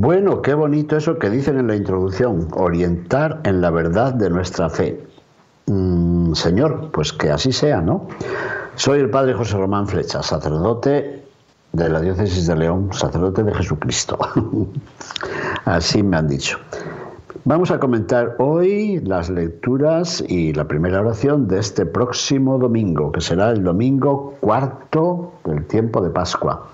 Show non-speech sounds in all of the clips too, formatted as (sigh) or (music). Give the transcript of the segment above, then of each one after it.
Bueno, qué bonito eso que dicen en la introducción, orientar en la verdad de nuestra fe. Mm, señor, pues que así sea, ¿no? Soy el padre José Román Flecha, sacerdote de la diócesis de León, sacerdote de Jesucristo. (laughs) Así me han dicho. Vamos a comentar hoy las lecturas y la primera oración de este próximo domingo, que será el domingo cuarto del tiempo de Pascua.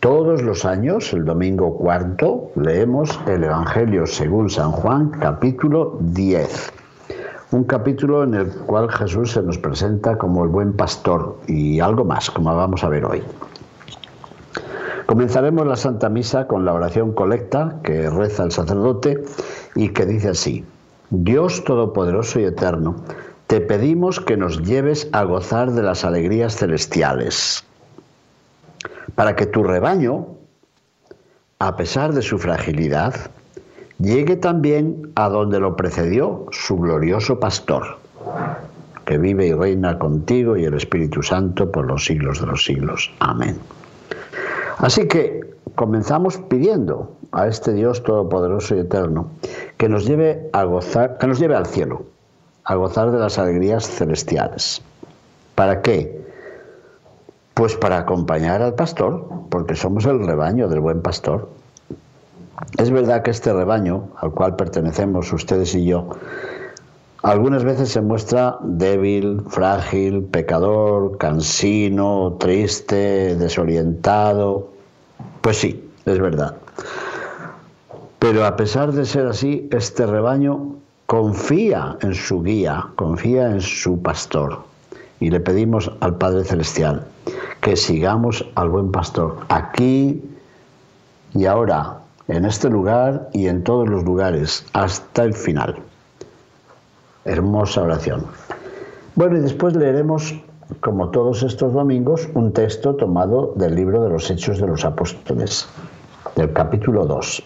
Todos los años, el domingo cuarto, leemos el Evangelio según San Juan, capítulo 10 un capítulo en el cual Jesús se nos presenta como el buen pastor y algo más, como vamos a ver hoy. Comenzaremos la Santa Misa con la oración colecta que reza el sacerdote y que dice así, Dios Todopoderoso y Eterno, te pedimos que nos lleves a gozar de las alegrías celestiales, para que tu rebaño, a pesar de su fragilidad, llegue también a donde lo precedió su glorioso pastor, que vive y reina contigo y el Espíritu Santo por los siglos de los siglos. Amén. Así que comenzamos pidiendo a este Dios todopoderoso y eterno que nos lleve a gozar, que nos lleve al cielo, a gozar de las alegrías celestiales. ¿Para qué? Pues para acompañar al pastor, porque somos el rebaño del buen pastor. Es verdad que este rebaño al cual pertenecemos ustedes y yo, algunas veces se muestra débil, frágil, pecador, cansino, triste, desorientado. Pues sí, es verdad. Pero a pesar de ser así, este rebaño confía en su guía, confía en su pastor. Y le pedimos al Padre Celestial que sigamos al buen pastor aquí y ahora, en este lugar y en todos los lugares, hasta el final. Hermosa oración. Bueno, y después leeremos, como todos estos domingos, un texto tomado del libro de los Hechos de los Apóstoles, del capítulo 2.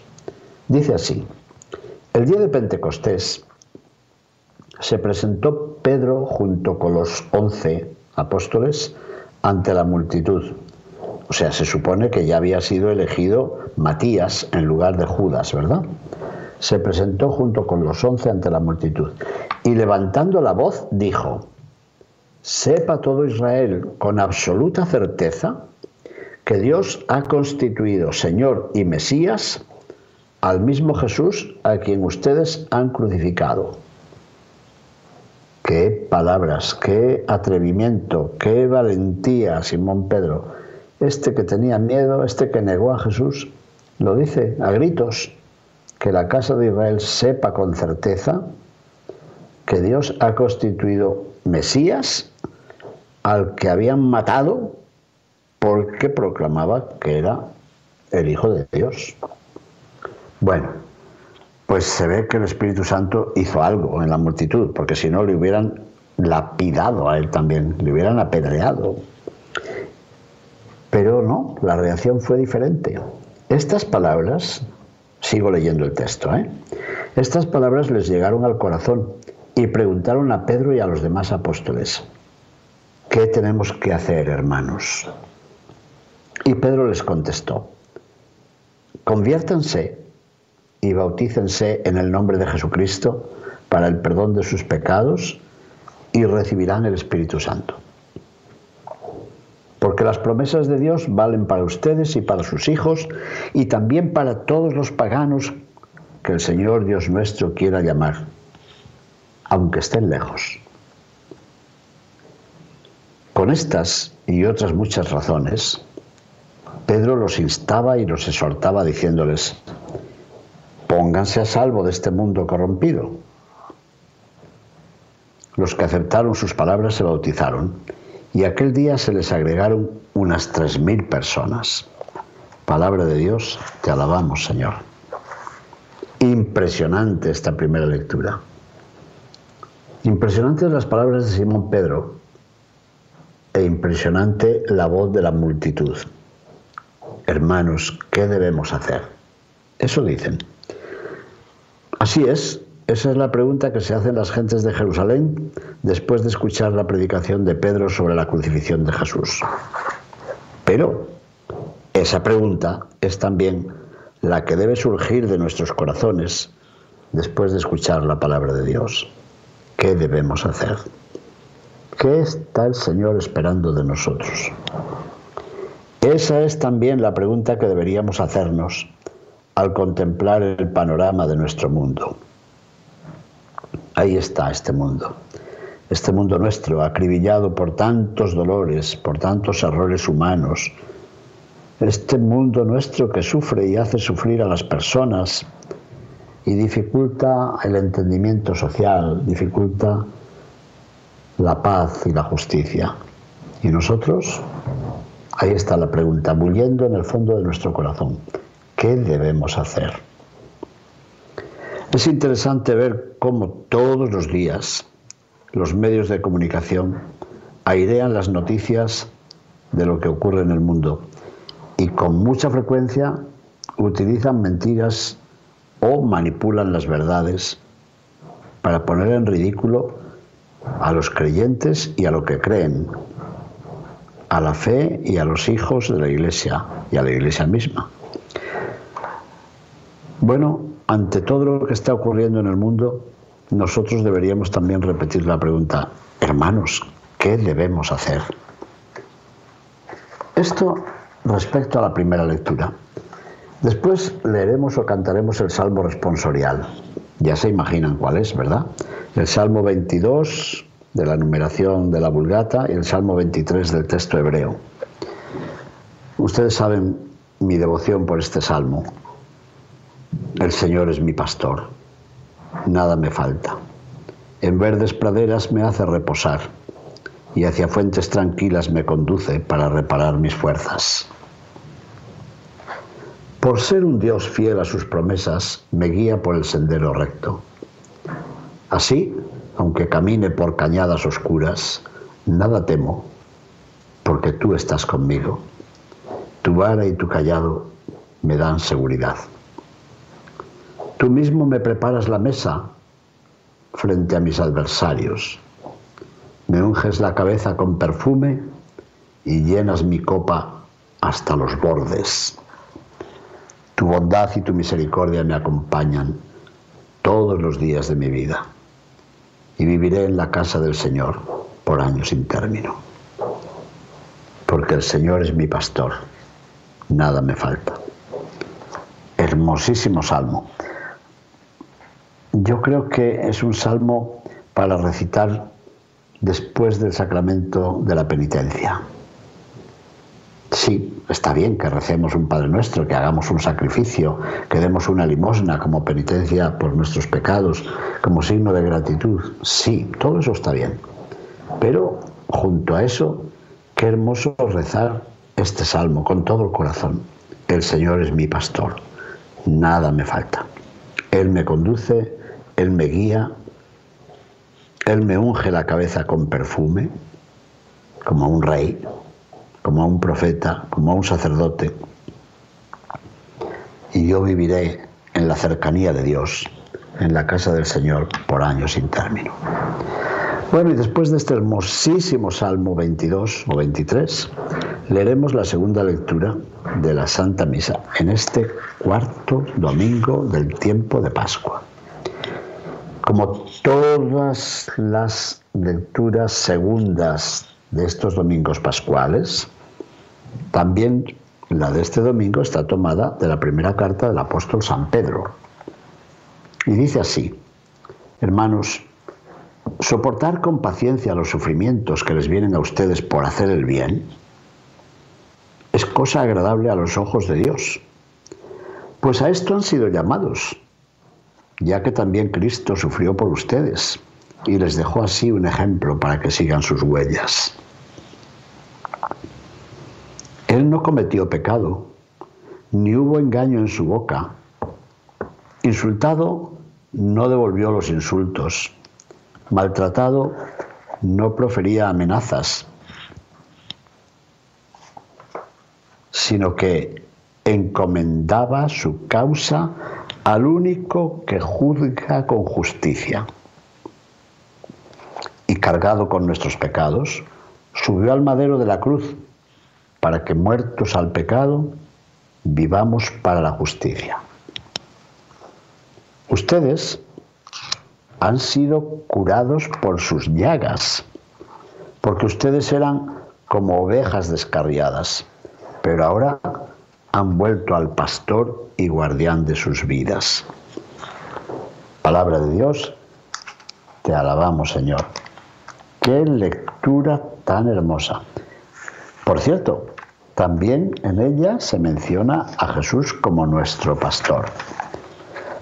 Dice así, el día de Pentecostés se presentó Pedro junto con los once apóstoles ante la multitud o sea, se supone que ya había sido elegido Matías en lugar de Judas, ¿verdad? Se presentó junto con los once ante la multitud y levantando la voz dijo, sepa todo Israel con absoluta certeza que Dios ha constituido Señor y Mesías al mismo Jesús a quien ustedes han crucificado. Qué palabras, qué atrevimiento, qué valentía, Simón Pedro este que tenía miedo, este que negó a Jesús, lo dice a gritos, que la casa de Israel sepa con certeza que Dios ha constituido Mesías al que habían matado porque proclamaba que era el Hijo de Dios. Bueno, pues se ve que el Espíritu Santo hizo algo en la multitud, porque si no le hubieran lapidado a él también, le hubieran apedreado. Pero no, la reacción fue diferente. Estas palabras, sigo leyendo el texto, ¿eh? estas palabras les llegaron al corazón y preguntaron a Pedro y a los demás apóstoles, ¿qué tenemos que hacer, hermanos? Y Pedro les contestó, conviértanse y bautícense en el nombre de Jesucristo para el perdón de sus pecados y recibirán el Espíritu Santo porque las promesas de Dios valen para ustedes y para sus hijos y también para todos los paganos que el Señor Dios nuestro quiera llamar, aunque estén lejos. Con estas y otras muchas razones, Pedro los instaba y los exhortaba diciéndoles, pónganse a salvo de este mundo corrompido. Los que aceptaron sus palabras se bautizaron y aquel día se les agregaron unas tres mil personas. Palabra de Dios, te alabamos, Señor. Impresionante esta primera lectura. Impresionantes las palabras de Simón Pedro e impresionante la voz de la multitud. Hermanos, ¿qué debemos hacer? Eso dicen. Así es, esa es la pregunta que se hacen las gentes de Jerusalén después de escuchar la predicación de Pedro sobre la crucifixión de Jesús. Pero esa pregunta es también la que debe surgir de nuestros corazones después de escuchar la palabra de Dios. ¿Qué debemos hacer? ¿Qué está el Señor esperando de nosotros? Esa es también la pregunta que deberíamos hacernos al contemplar el panorama de nuestro mundo. Ahí está este mundo, este mundo nuestro, acribillado por tantos dolores, por tantos errores humanos, este mundo nuestro que sufre y hace sufrir a las personas y dificulta el entendimiento social, dificulta la paz y la justicia. ¿Y nosotros? Ahí está la pregunta, bulliendo en el fondo de nuestro corazón. ¿Qué debemos hacer? Es interesante ver cómo todos los días los medios de comunicación airean las noticias de lo que ocurre en el mundo y con mucha frecuencia utilizan mentiras o manipulan las verdades para poner en ridículo a los creyentes y a lo que creen, a la fe y a los hijos de la iglesia y a la iglesia misma. Bueno, ante todo lo que está ocurriendo en el mundo, nosotros deberíamos también repetir la pregunta, hermanos, ¿qué debemos hacer? Esto respecto a la primera lectura. Después leeremos o cantaremos el Salmo responsorial. Ya se imaginan cuál es, ¿verdad? El Salmo 22 de la numeración de la Vulgata y el Salmo 23 del texto hebreo. Ustedes saben mi devoción por este salmo. El Señor es mi pastor, nada me falta. En verdes praderas me hace reposar y hacia fuentes tranquilas me conduce para reparar mis fuerzas. Por ser un Dios fiel a sus promesas, me guía por el sendero recto. Así, aunque camine por cañadas oscuras, nada temo, porque tú estás conmigo. Tu vara y tu callado me dan seguridad. Tú mismo me preparas la mesa frente a mis adversarios. Me unges la cabeza con perfume y llenas mi copa hasta los bordes. Tu bondad y tu misericordia me acompañan todos los días de mi vida y viviré en la casa del Señor por años sin término. Porque el Señor es mi pastor, nada me falta. Hermosísimo salmo. Yo creo que es un salmo para recitar después del sacramento de la penitencia. Sí, está bien que recemos un Padre Nuestro, que hagamos un sacrificio, que demos una limosna como penitencia por nuestros pecados, como signo de gratitud. Sí, todo eso está bien. Pero junto a eso, qué hermoso rezar este salmo con todo el corazón. El Señor es mi pastor, nada me falta. Él me conduce, Él me guía, Él me unge la cabeza con perfume, como un rey, como a un profeta, como a un sacerdote, y yo viviré en la cercanía de Dios, en la casa del Señor, por años sin término. Bueno, y después de este hermosísimo Salmo 22 o 23, leeremos la segunda lectura de la Santa Misa en este cuarto domingo del tiempo de Pascua. Como todas las lecturas segundas de estos domingos pascuales, también la de este domingo está tomada de la primera carta del apóstol San Pedro. Y dice así, hermanos, soportar con paciencia los sufrimientos que les vienen a ustedes por hacer el bien es cosa agradable a los ojos de Dios. Pues a esto han sido llamados, ya que también Cristo sufrió por ustedes y les dejó así un ejemplo para que sigan sus huellas. Él no cometió pecado, ni hubo engaño en su boca. Insultado, no devolvió los insultos. Maltratado, no profería amenazas, sino que encomendaba su causa al único que juzga con justicia. Y cargado con nuestros pecados, subió al madero de la cruz para que muertos al pecado, vivamos para la justicia. Ustedes han sido curados por sus llagas, porque ustedes eran como ovejas descarriadas, pero ahora han vuelto al pastor y guardián de sus vidas. Palabra de Dios, te alabamos Señor. Qué lectura tan hermosa. Por cierto, también en ella se menciona a Jesús como nuestro pastor.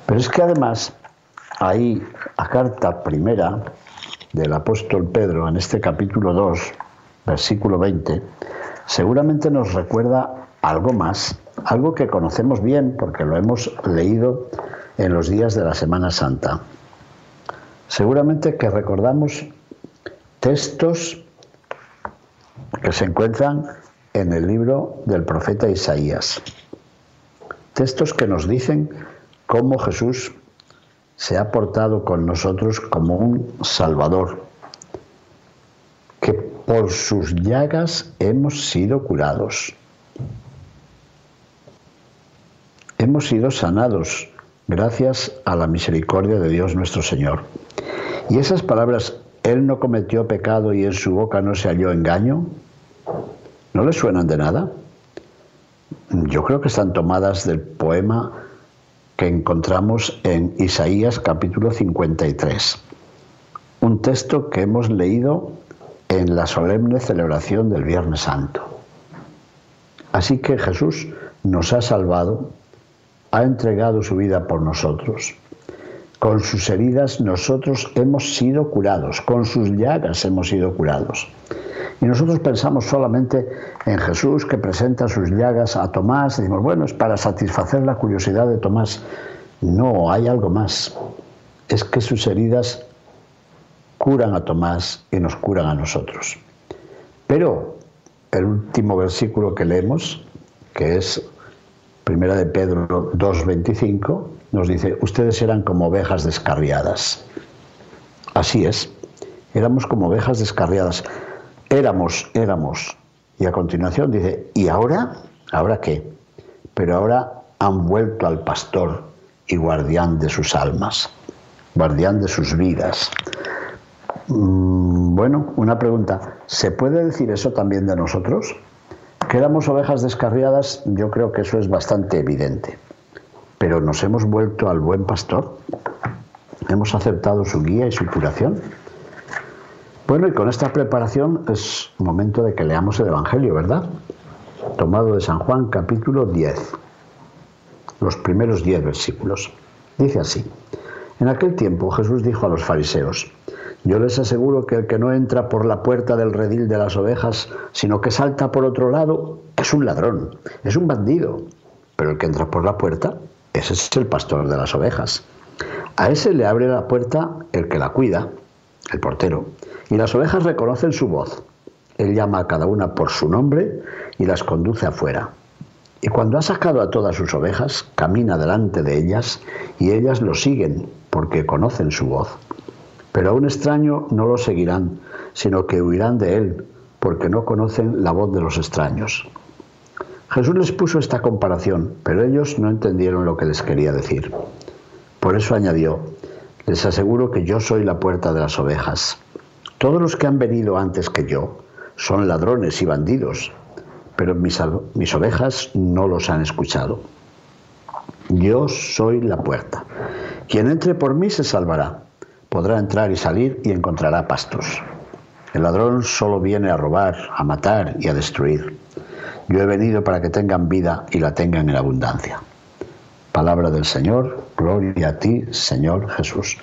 Pero es que además, ahí, a carta primera del apóstol Pedro, en este capítulo 2, versículo 20, seguramente nos recuerda algo más algo que conocemos bien porque lo hemos leído en los días de la Semana Santa. Seguramente que recordamos textos que se encuentran en el libro del profeta Isaías. Textos que nos dicen cómo Jesús se ha portado con nosotros como un Salvador, que por sus llagas hemos sido curados. Hemos sido sanados gracias a la misericordia de Dios nuestro Señor. Y esas palabras, Él no cometió pecado y en su boca no se halló engaño, ¿no le suenan de nada? Yo creo que están tomadas del poema que encontramos en Isaías capítulo 53, un texto que hemos leído en la solemne celebración del Viernes Santo. Así que Jesús nos ha salvado ha entregado su vida por nosotros. Con sus heridas nosotros hemos sido curados, con sus llagas hemos sido curados. Y nosotros pensamos solamente en Jesús que presenta sus llagas a Tomás, y decimos, bueno, es para satisfacer la curiosidad de Tomás. No, hay algo más. Es que sus heridas curan a Tomás y nos curan a nosotros. Pero el último versículo que leemos, que es Primera de Pedro 2.25 nos dice, ustedes eran como ovejas descarriadas. Así es, éramos como ovejas descarriadas. Éramos, éramos. Y a continuación dice, ¿y ahora? ¿Ahora qué? Pero ahora han vuelto al pastor y guardián de sus almas, guardián de sus vidas. Mm, bueno, una pregunta, ¿se puede decir eso también de nosotros? Que éramos ovejas descarriadas, yo creo que eso es bastante evidente. Pero nos hemos vuelto al buen pastor. Hemos aceptado su guía y su curación. Bueno, y con esta preparación es momento de que leamos el Evangelio, ¿verdad? Tomado de San Juan capítulo 10, los primeros 10 versículos. Dice así, en aquel tiempo Jesús dijo a los fariseos, yo les aseguro que el que no entra por la puerta del redil de las ovejas, sino que salta por otro lado, es un ladrón, es un bandido. Pero el que entra por la puerta, ese es el pastor de las ovejas. A ese le abre la puerta el que la cuida, el portero, y las ovejas reconocen su voz. Él llama a cada una por su nombre y las conduce afuera. Y cuando ha sacado a todas sus ovejas, camina delante de ellas y ellas lo siguen porque conocen su voz. Pero a un extraño no lo seguirán, sino que huirán de él, porque no conocen la voz de los extraños. Jesús les puso esta comparación, pero ellos no entendieron lo que les quería decir. Por eso añadió, les aseguro que yo soy la puerta de las ovejas. Todos los que han venido antes que yo son ladrones y bandidos, pero mis, mis ovejas no los han escuchado. Yo soy la puerta. Quien entre por mí se salvará podrá entrar y salir y encontrará pastos. El ladrón solo viene a robar, a matar y a destruir. Yo he venido para que tengan vida y la tengan en abundancia. Palabra del Señor, gloria a ti, Señor Jesús.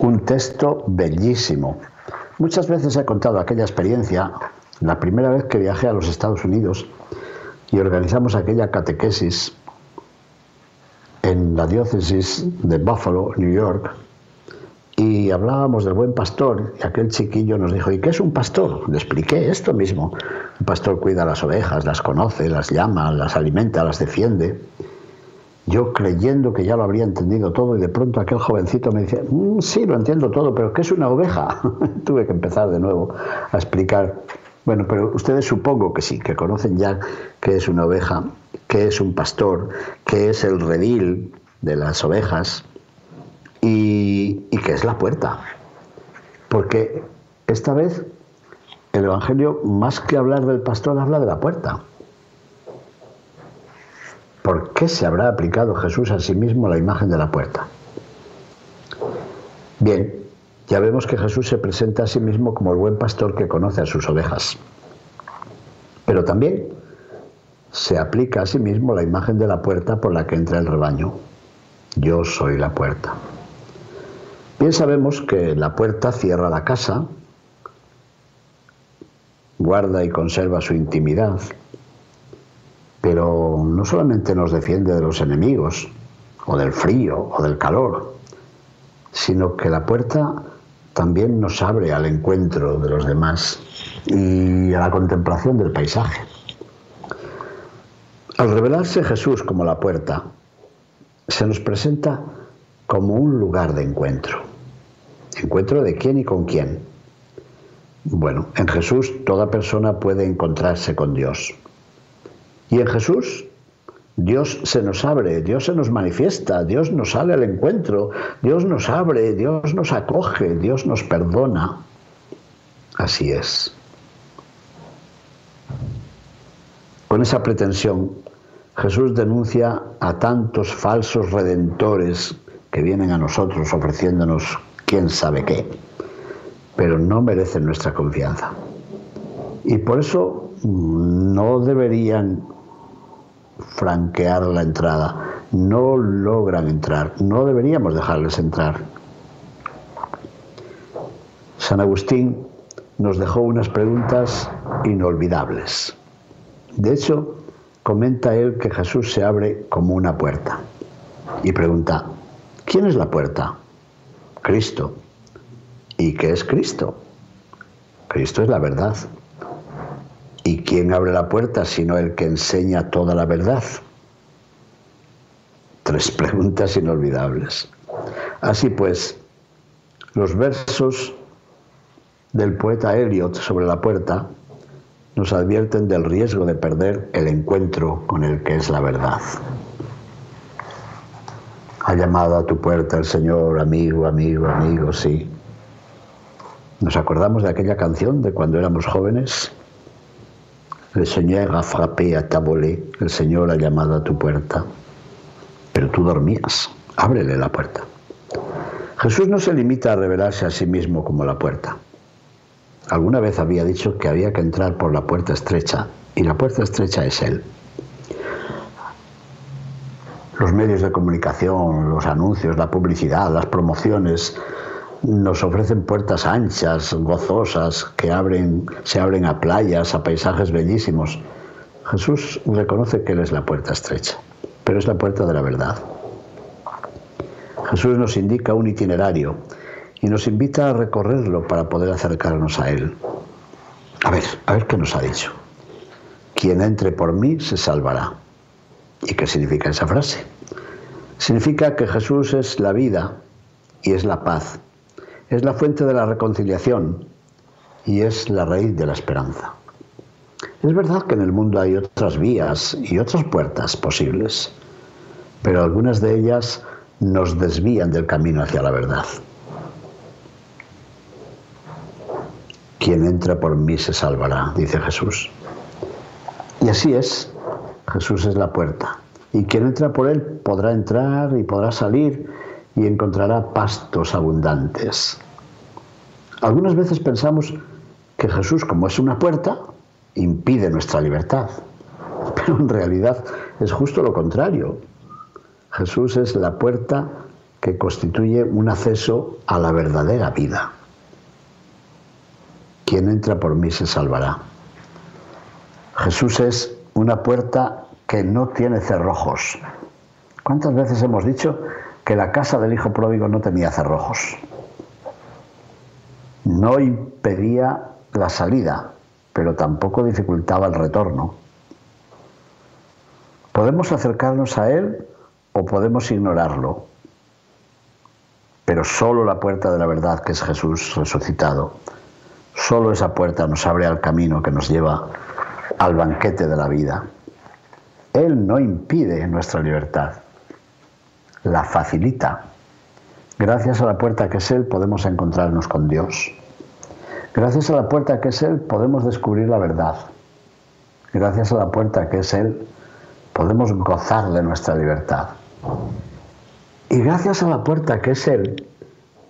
Un texto bellísimo. Muchas veces he contado aquella experiencia, la primera vez que viajé a los Estados Unidos, y organizamos aquella catequesis en la diócesis de Buffalo, New York, y hablábamos del buen pastor y aquel chiquillo nos dijo, ¿y qué es un pastor? Le expliqué esto mismo. Un pastor cuida las ovejas, las conoce, las llama, las alimenta, las defiende. Yo creyendo que ya lo habría entendido todo y de pronto aquel jovencito me dice, mm, sí, lo entiendo todo, pero ¿qué es una oveja? (laughs) Tuve que empezar de nuevo a explicar. Bueno, pero ustedes supongo que sí, que conocen ya qué es una oveja, qué es un pastor, qué es el redil de las ovejas, y, que es la puerta. Porque esta vez el Evangelio, más que hablar del pastor, habla de la puerta. ¿Por qué se habrá aplicado Jesús a sí mismo la imagen de la puerta? Bien, ya vemos que Jesús se presenta a sí mismo como el buen pastor que conoce a sus ovejas. Pero también se aplica a sí mismo la imagen de la puerta por la que entra el rebaño. Yo soy la puerta. Bien sabemos que la puerta cierra la casa, guarda y conserva su intimidad, pero no solamente nos defiende de los enemigos, o del frío, o del calor, sino que la puerta también nos abre al encuentro de los demás y a la contemplación del paisaje. Al revelarse Jesús como la puerta, se nos presenta como un lugar de encuentro. ¿Encuentro de quién y con quién? Bueno, en Jesús toda persona puede encontrarse con Dios. Y en Jesús Dios se nos abre, Dios se nos manifiesta, Dios nos sale al encuentro, Dios nos abre, Dios nos acoge, Dios nos perdona. Así es. Con esa pretensión, Jesús denuncia a tantos falsos redentores que vienen a nosotros ofreciéndonos quién sabe qué, pero no merecen nuestra confianza. Y por eso no deberían franquear la entrada, no logran entrar, no deberíamos dejarles entrar. San Agustín nos dejó unas preguntas inolvidables. De hecho, comenta él que Jesús se abre como una puerta y pregunta, ¿quién es la puerta? Cristo. ¿Y qué es Cristo? Cristo es la verdad. ¿Y quién abre la puerta sino el que enseña toda la verdad? Tres preguntas inolvidables. Así pues, los versos del poeta Eliot sobre la puerta nos advierten del riesgo de perder el encuentro con el que es la verdad. Ha llamado a tu puerta el Señor, amigo, amigo, amigo, sí. Nos acordamos de aquella canción de cuando éramos jóvenes. El Señor ha frappé a ta el Señor ha llamado a tu puerta. Pero tú dormías, ábrele la puerta. Jesús no se limita a revelarse a sí mismo como la puerta. Alguna vez había dicho que había que entrar por la puerta estrecha, y la puerta estrecha es Él. Los medios de comunicación, los anuncios, la publicidad, las promociones, nos ofrecen puertas anchas, gozosas, que abren, se abren a playas, a paisajes bellísimos. Jesús reconoce que Él es la puerta estrecha, pero es la puerta de la verdad. Jesús nos indica un itinerario y nos invita a recorrerlo para poder acercarnos a Él. A ver, a ver qué nos ha dicho. Quien entre por mí se salvará. ¿Y qué significa esa frase? Significa que Jesús es la vida y es la paz, es la fuente de la reconciliación y es la raíz de la esperanza. Es verdad que en el mundo hay otras vías y otras puertas posibles, pero algunas de ellas nos desvían del camino hacia la verdad. Quien entra por mí se salvará, dice Jesús. Y así es, Jesús es la puerta. Y quien entra por él podrá entrar y podrá salir y encontrará pastos abundantes. Algunas veces pensamos que Jesús, como es una puerta, impide nuestra libertad. (laughs) Pero en realidad es justo lo contrario. Jesús es la puerta que constituye un acceso a la verdadera vida. Quien entra por mí se salvará. Jesús es una puerta que no tiene cerrojos. ¿Cuántas veces hemos dicho que la casa del hijo pródigo no tenía cerrojos? No impedía la salida, pero tampoco dificultaba el retorno. Podemos acercarnos a Él o podemos ignorarlo, pero solo la puerta de la verdad, que es Jesús resucitado, solo esa puerta nos abre al camino que nos lleva al banquete de la vida. Él no impide nuestra libertad, la facilita. Gracias a la puerta que es Él podemos encontrarnos con Dios. Gracias a la puerta que es Él podemos descubrir la verdad. Gracias a la puerta que es Él podemos gozar de nuestra libertad. Y gracias a la puerta que es Él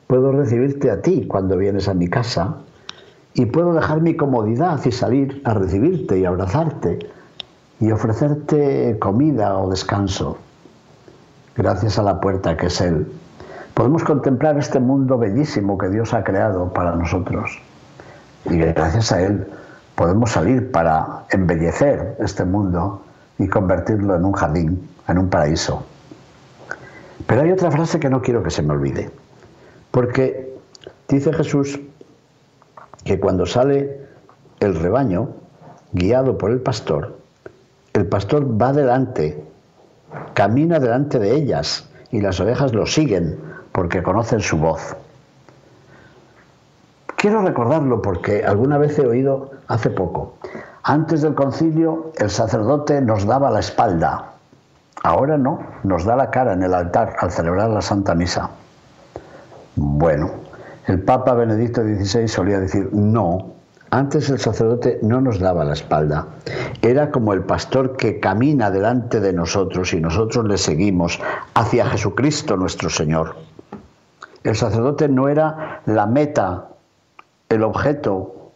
puedo recibirte a ti cuando vienes a mi casa y puedo dejar mi comodidad y salir a recibirte y abrazarte y ofrecerte comida o descanso. Gracias a la puerta que es Él, podemos contemplar este mundo bellísimo que Dios ha creado para nosotros. Y gracias a Él podemos salir para embellecer este mundo y convertirlo en un jardín, en un paraíso. Pero hay otra frase que no quiero que se me olvide, porque dice Jesús que cuando sale el rebaño, guiado por el pastor, pastor va delante, camina delante de ellas y las ovejas lo siguen porque conocen su voz. Quiero recordarlo porque alguna vez he oído hace poco. Antes del concilio el sacerdote nos daba la espalda. Ahora no, nos da la cara en el altar al celebrar la Santa Misa. Bueno, el Papa Benedicto XVI solía decir, no, antes el sacerdote no nos daba la espalda. Era como el pastor que camina delante de nosotros y nosotros le seguimos hacia Jesucristo nuestro Señor. El sacerdote no era la meta, el objeto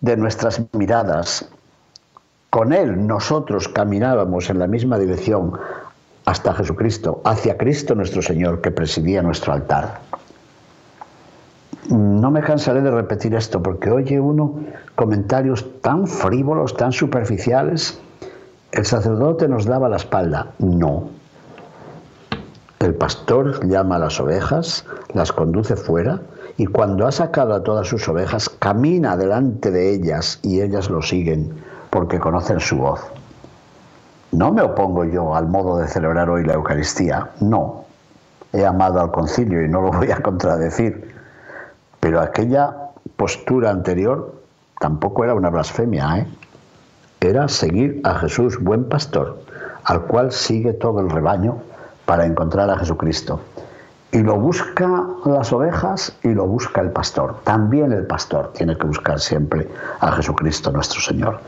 de nuestras miradas. Con él nosotros caminábamos en la misma dirección hasta Jesucristo, hacia Cristo nuestro Señor que presidía nuestro altar no me cansaré de repetir esto porque oye uno comentarios tan frívolos, tan superficiales. El sacerdote nos daba la espalda. No. El pastor llama a las ovejas, las conduce fuera y cuando ha sacado a todas sus ovejas, camina delante de ellas y ellas lo siguen porque conocen su voz. No me opongo yo al modo de celebrar hoy la Eucaristía, no. He amado al concilio y no lo voy a contradecir pero aquella postura anterior tampoco era una blasfemia, ¿eh? era seguir a Jesús, buen pastor, al cual sigue todo el rebaño para encontrar a Jesucristo. Y lo busca las ovejas y lo busca el pastor. También el pastor tiene que buscar siempre a Jesucristo nuestro Señor.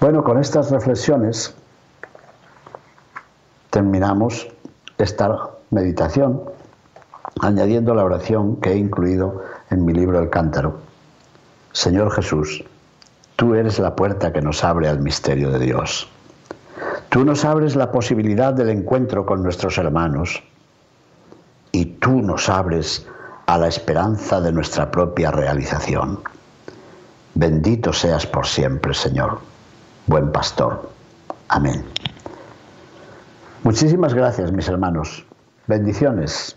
Bueno, con estas reflexiones terminamos esta meditación añadiendo la oración que he incluido en mi libro El Cántaro. Señor Jesús, tú eres la puerta que nos abre al misterio de Dios. Tú nos abres la posibilidad del encuentro con nuestros hermanos y tú nos abres a la esperanza de nuestra propia realización. Bendito seas por siempre, Señor, buen pastor. Amén. Muchísimas gracias, mis hermanos. Bendiciones.